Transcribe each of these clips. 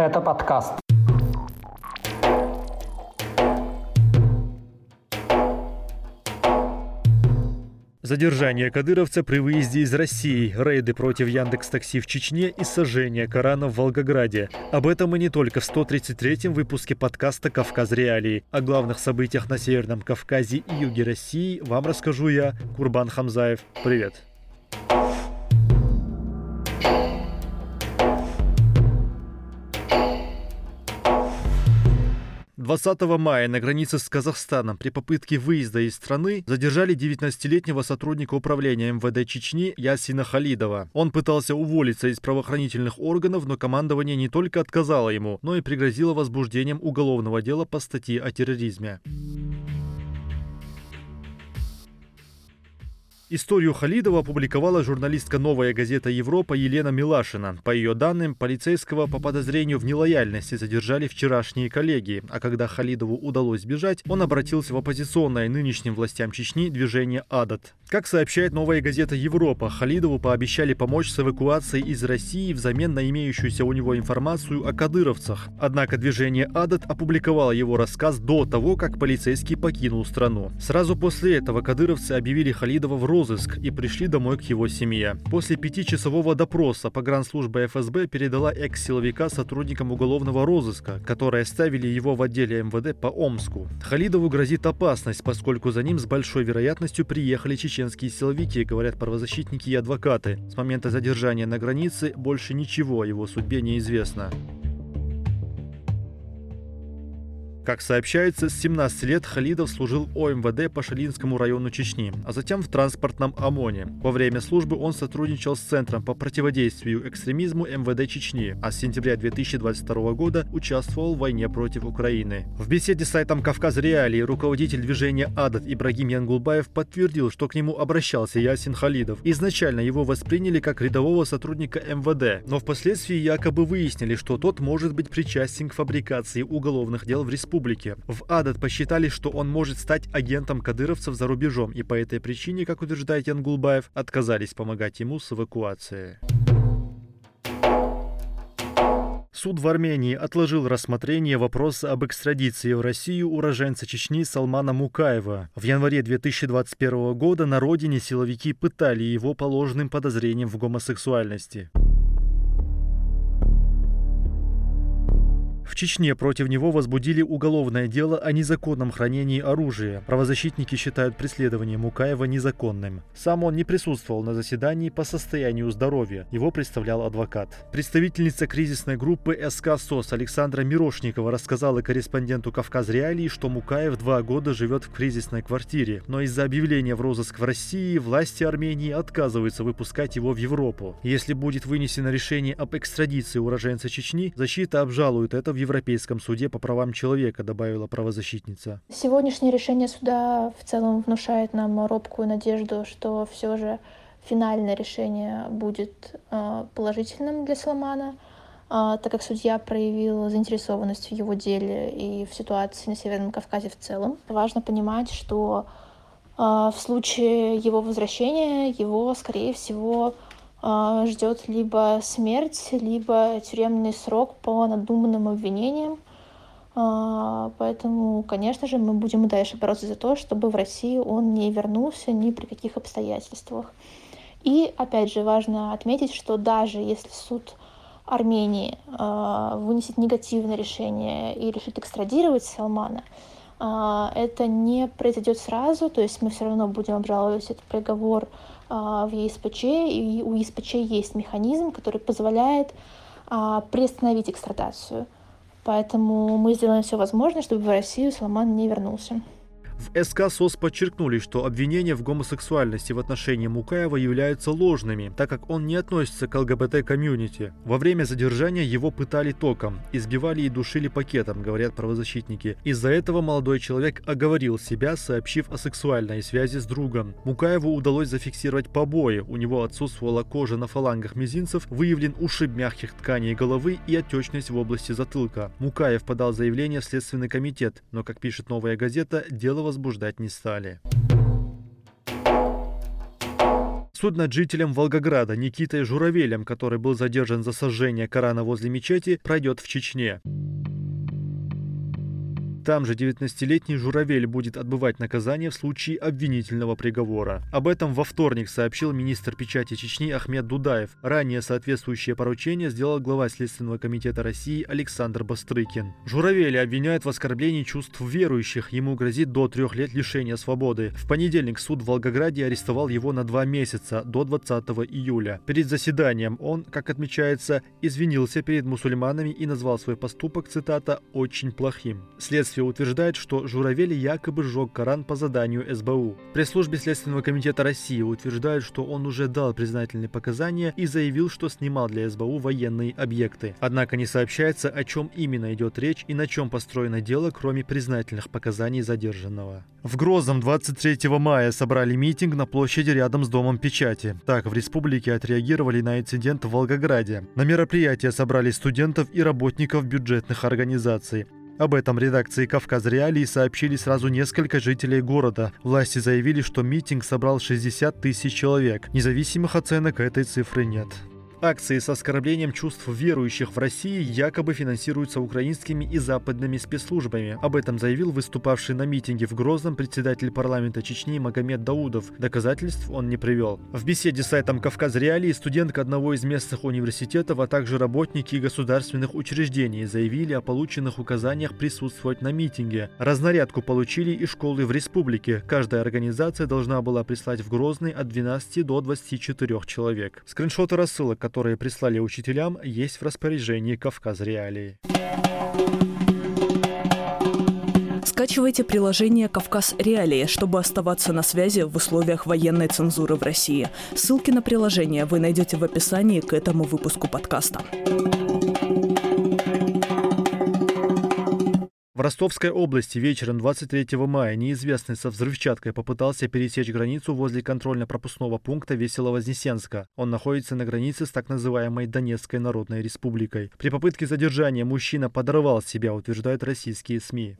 Гэта падкаст. Задержание кадыровца при выезде из России, рейды против Яндекс Такси в Чечне и сожжение Корана в Волгограде. Об этом и не только в 133-м выпуске подкаста «Кавказ Реалии». О главных событиях на Северном Кавказе и юге России вам расскажу я, Курбан Хамзаев. Привет! 20 мая на границе с Казахстаном при попытке выезда из страны задержали 19-летнего сотрудника управления МВД Чечни Ясина Халидова. Он пытался уволиться из правоохранительных органов, но командование не только отказало ему, но и пригрозило возбуждением уголовного дела по статье о терроризме. Историю Халидова опубликовала журналистка «Новая газета Европа» Елена Милашина. По ее данным, полицейского по подозрению в нелояльности задержали вчерашние коллеги, а когда Халидову удалось сбежать, он обратился в оппозиционное нынешним властям Чечни движение «Адат». Как сообщает «Новая газета Европа», Халидову пообещали помочь с эвакуацией из России взамен на имеющуюся у него информацию о кадыровцах. Однако движение «Адат» опубликовало его рассказ до того, как полицейский покинул страну. Сразу после этого кадыровцы объявили Халидова в розыск розыск и пришли домой к его семье. После пятичасового допроса погранслужба ФСБ передала экс-силовика сотрудникам уголовного розыска, которые оставили его в отделе МВД по Омску. Халидову грозит опасность, поскольку за ним с большой вероятностью приехали чеченские силовики, говорят правозащитники и адвокаты. С момента задержания на границе больше ничего о его судьбе не известно. Как сообщается, с 17 лет Халидов служил ОМВД по Шалинскому району Чечни, а затем в транспортном ОМОНе. Во время службы он сотрудничал с Центром по противодействию экстремизму МВД Чечни, а с сентября 2022 года участвовал в войне против Украины. В беседе с сайтом «Кавказ Реалии» руководитель движения «Адат» Ибрагим Янгулбаев подтвердил, что к нему обращался Ясин Халидов. Изначально его восприняли как рядового сотрудника МВД, но впоследствии якобы выяснили, что тот может быть причастен к фабрикации уголовных дел в республике республики. В Адат посчитали, что он может стать агентом кадыровцев за рубежом, и по этой причине, как утверждает Янгулбаев, отказались помогать ему с эвакуацией. Суд в Армении отложил рассмотрение вопроса об экстрадиции в Россию уроженца Чечни Салмана Мукаева. В январе 2021 года на родине силовики пытали его по ложным подозрениям в гомосексуальности. В Чечне против него возбудили уголовное дело о незаконном хранении оружия. Правозащитники считают преследование Мукаева незаконным. Сам он не присутствовал на заседании по состоянию здоровья. Его представлял адвокат. Представительница кризисной группы СК СОС Александра Мирошникова рассказала корреспонденту «Кавказ Реалии», что Мукаев два года живет в кризисной квартире. Но из-за объявления в розыск в России власти Армении отказываются выпускать его в Европу. Если будет вынесено решение об экстрадиции уроженца Чечни, защита обжалует это в Европейском суде по правам человека, добавила правозащитница. Сегодняшнее решение суда в целом внушает нам робкую надежду, что все же финальное решение будет э, положительным для Салмана, э, так как судья проявил заинтересованность в его деле и в ситуации на Северном Кавказе в целом. Важно понимать, что э, в случае его возвращения его, скорее всего, а, ждет либо смерть, либо тюремный срок по надуманным обвинениям. А, поэтому, конечно же, мы будем и дальше бороться за то, чтобы в Россию он не вернулся ни при каких обстоятельствах. И, опять же, важно отметить, что даже если суд Армении э, вынесет негативное решение и решит экстрадировать Салмана, это не произойдет сразу, то есть мы все равно будем обжаловать этот приговор а, в ЕСПЧ, и у ЕСПЧ есть механизм, который позволяет а, приостановить экстрадацию. Поэтому мы сделаем все возможное, чтобы в Россию Салман не вернулся. В СК СОС подчеркнули, что обвинения в гомосексуальности в отношении Мукаева являются ложными, так как он не относится к ЛГБТ-комьюнити. Во время задержания его пытали током, избивали и душили пакетом, говорят правозащитники. Из-за этого молодой человек оговорил себя, сообщив о сексуальной связи с другом. Мукаеву удалось зафиксировать побои, у него отсутствовала кожа на фалангах мизинцев, выявлен ушиб мягких тканей головы и отечность в области затылка. Мукаев подал заявление в Следственный комитет, но, как пишет «Новая газета», дело возбуждать не стали. Суд над жителем Волгограда Никитой Журавелем, который был задержан за сожжение Корана возле мечети, пройдет в Чечне. Там же 19-летний Журавель будет отбывать наказание в случае обвинительного приговора. Об этом во вторник сообщил министр печати Чечни Ахмед Дудаев. Ранее соответствующее поручение сделал глава Следственного комитета России Александр Бастрыкин. Журавеля обвиняют в оскорблении чувств верующих. Ему грозит до трех лет лишения свободы. В понедельник суд в Волгограде арестовал его на два месяца, до 20 июля. Перед заседанием он, как отмечается, извинился перед мусульманами и назвал свой поступок, цитата, «очень плохим». Следствие Следствие утверждает, что Журавель якобы сжег Коран по заданию СБУ. Пресс-службе Следственного комитета России утверждают, что он уже дал признательные показания и заявил, что снимал для СБУ военные объекты. Однако не сообщается, о чем именно идет речь и на чем построено дело, кроме признательных показаний задержанного. В Грозном 23 мая собрали митинг на площади рядом с Домом печати. Так в республике отреагировали на инцидент в Волгограде. На мероприятие собрали студентов и работников бюджетных организаций. Об этом редакции «Кавказ Реалии» сообщили сразу несколько жителей города. Власти заявили, что митинг собрал 60 тысяч человек. Независимых оценок этой цифры нет. Акции с оскорблением чувств верующих в России якобы финансируются украинскими и западными спецслужбами. Об этом заявил выступавший на митинге в Грозном председатель парламента Чечни Магомед Даудов. Доказательств он не привел. В беседе с сайтом «Кавказ Реалии» студентка одного из местных университетов, а также работники государственных учреждений заявили о полученных указаниях присутствовать на митинге. Разнарядку получили и школы в республике. Каждая организация должна была прислать в Грозный от 12 до 24 человек. Скриншоты рассылок, которые прислали учителям, есть в распоряжении Кавказ Реалии. Скачивайте приложение «Кавказ Реалии», чтобы оставаться на связи в условиях военной цензуры в России. Ссылки на приложение вы найдете в описании к этому выпуску подкаста. В Ростовской области вечером 23 мая неизвестный со взрывчаткой попытался пересечь границу возле контрольно-пропускного пункта Весело-Вознесенска. Он находится на границе с так называемой Донецкой Народной Республикой. При попытке задержания мужчина подорвал себя, утверждают российские СМИ.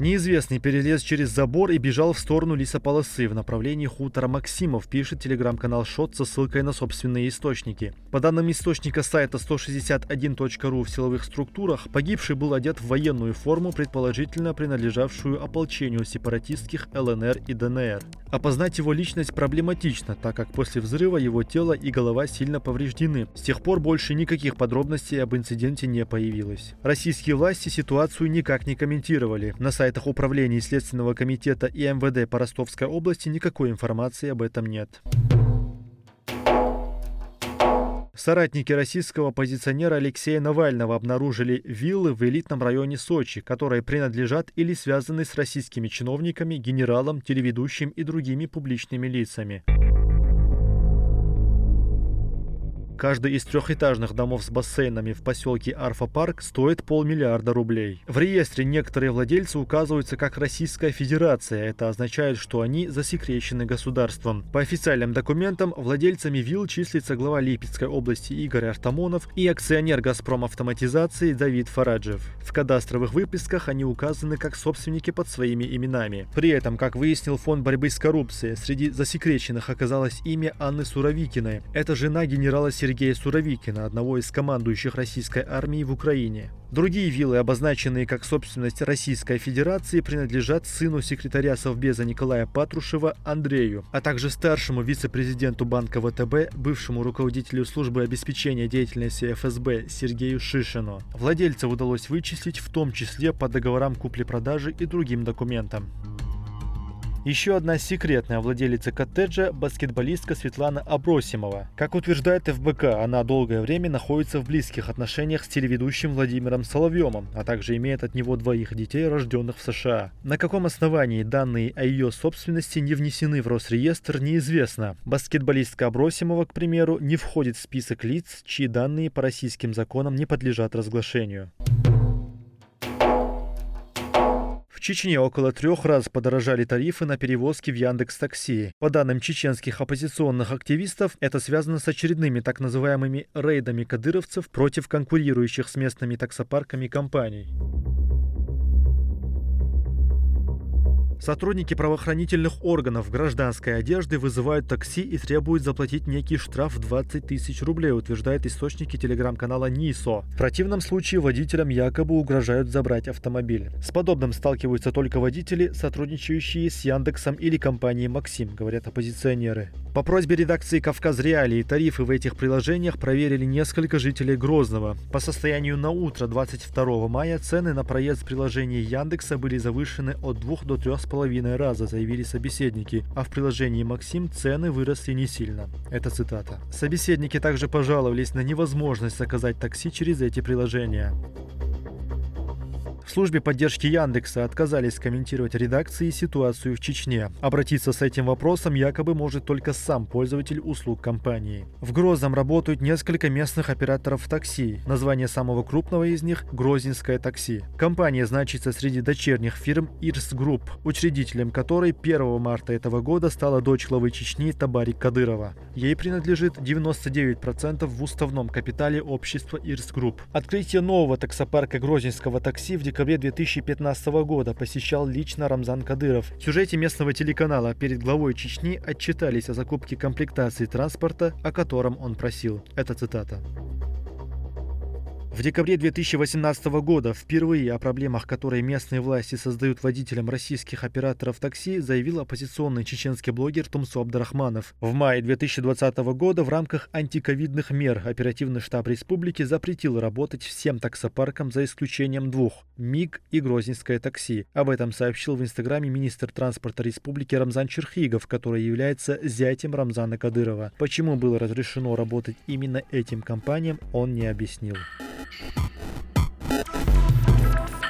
Неизвестный перелез через забор и бежал в сторону лесополосы в направлении хутора Максимов, пишет телеграм-канал Шот со ссылкой на собственные источники. По данным источника сайта 161.ru в силовых структурах, погибший был одет в военную форму, предположительно принадлежавшую ополчению сепаратистских ЛНР и ДНР. Опознать его личность проблематично, так как после взрыва его тело и голова сильно повреждены. С тех пор больше никаких подробностей об инциденте не появилось. Российские власти ситуацию никак не комментировали. На сайтах Управления Следственного комитета и МВД по Ростовской области никакой информации об этом нет. Соратники российского оппозиционера Алексея Навального обнаружили виллы в элитном районе Сочи, которые принадлежат или связаны с российскими чиновниками, генералом, телеведущим и другими публичными лицами. Каждый из трехэтажных домов с бассейнами в поселке Арфа-Парк стоит полмиллиарда рублей. В реестре некоторые владельцы указываются как Российская Федерация. Это означает, что они засекречены государством. По официальным документам владельцами вилл числится глава Липецкой области Игорь Артамонов и акционер «Газпром Автоматизации» Давид Фараджев. В кадастровых выписках они указаны как собственники под своими именами. При этом, как выяснил Фонд борьбы с коррупцией, среди засекреченных оказалось имя Анны Суровикиной. Это жена генерала Сергея Суровикина, одного из командующих российской армией в Украине. Другие виллы, обозначенные как собственность Российской Федерации, принадлежат сыну секретаря Совбеза Николая Патрушева Андрею, а также старшему вице-президенту Банка ВТБ, бывшему руководителю службы обеспечения деятельности ФСБ Сергею Шишину. Владельцев удалось вычислить в том числе по договорам купли-продажи и другим документам. Еще одна секретная владелица коттеджа – баскетболистка Светлана Абросимова. Как утверждает ФБК, она долгое время находится в близких отношениях с телеведущим Владимиром Соловьевым, а также имеет от него двоих детей, рожденных в США. На каком основании данные о ее собственности не внесены в Росреестр, неизвестно. Баскетболистка Абросимова, к примеру, не входит в список лиц, чьи данные по российским законам не подлежат разглашению. Чечне около трех раз подорожали тарифы на перевозки в Яндекс Такси. По данным чеченских оппозиционных активистов, это связано с очередными так называемыми рейдами кадыровцев против конкурирующих с местными таксопарками компаний. Сотрудники правоохранительных органов гражданской одежды вызывают такси и требуют заплатить некий штраф в 20 тысяч рублей, утверждают источники телеграм-канала НИСО. В противном случае водителям якобы угрожают забрать автомобиль. С подобным сталкиваются только водители, сотрудничающие с Яндексом или компанией Максим, говорят оппозиционеры. По просьбе редакции «Кавказ Реалии» тарифы в этих приложениях проверили несколько жителей Грозного. По состоянию на утро 22 мая цены на проезд в приложении Яндекса были завышены от 2 до 3,5 раза, заявили собеседники, а в приложении «Максим» цены выросли не сильно. Это цитата. Собеседники также пожаловались на невозможность заказать такси через эти приложения. В службе поддержки Яндекса отказались комментировать редакции ситуацию в Чечне. Обратиться с этим вопросом якобы может только сам пользователь услуг компании. В Грозном работают несколько местных операторов такси. Название самого крупного из них – Грозненское такси. Компания значится среди дочерних фирм Ирс Групп, учредителем которой 1 марта этого года стала дочь главы Чечни Табарик Кадырова. Ей принадлежит 99% в уставном капитале общества Ирс Групп. Открытие нового таксопарка Грозненского такси в декабре 2015 года посещал лично Рамзан Кадыров. В сюжете местного телеканала перед главой Чечни отчитались о закупке комплектации транспорта, о котором он просил. Это цитата. В декабре 2018 года впервые о проблемах, которые местные власти создают водителям российских операторов такси, заявил оппозиционный чеченский блогер Тумсо Абдрахманов. В мае 2020 года в рамках антиковидных мер оперативный штаб республики запретил работать всем таксопаркам за исключением двух – МИГ и Грозненское такси. Об этом сообщил в инстаграме министр транспорта республики Рамзан Черхигов, который является зятем Рамзана Кадырова. Почему было разрешено работать именно этим компаниям, он не объяснил.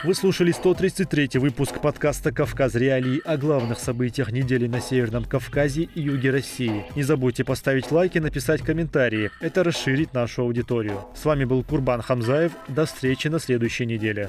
Вы слушали 133 выпуск подкаста «Кавказ Реалии» о главных событиях недели на Северном Кавказе и юге России. Не забудьте поставить лайк и написать комментарии. Это расширит нашу аудиторию. С вами был Курбан Хамзаев. До встречи на следующей неделе.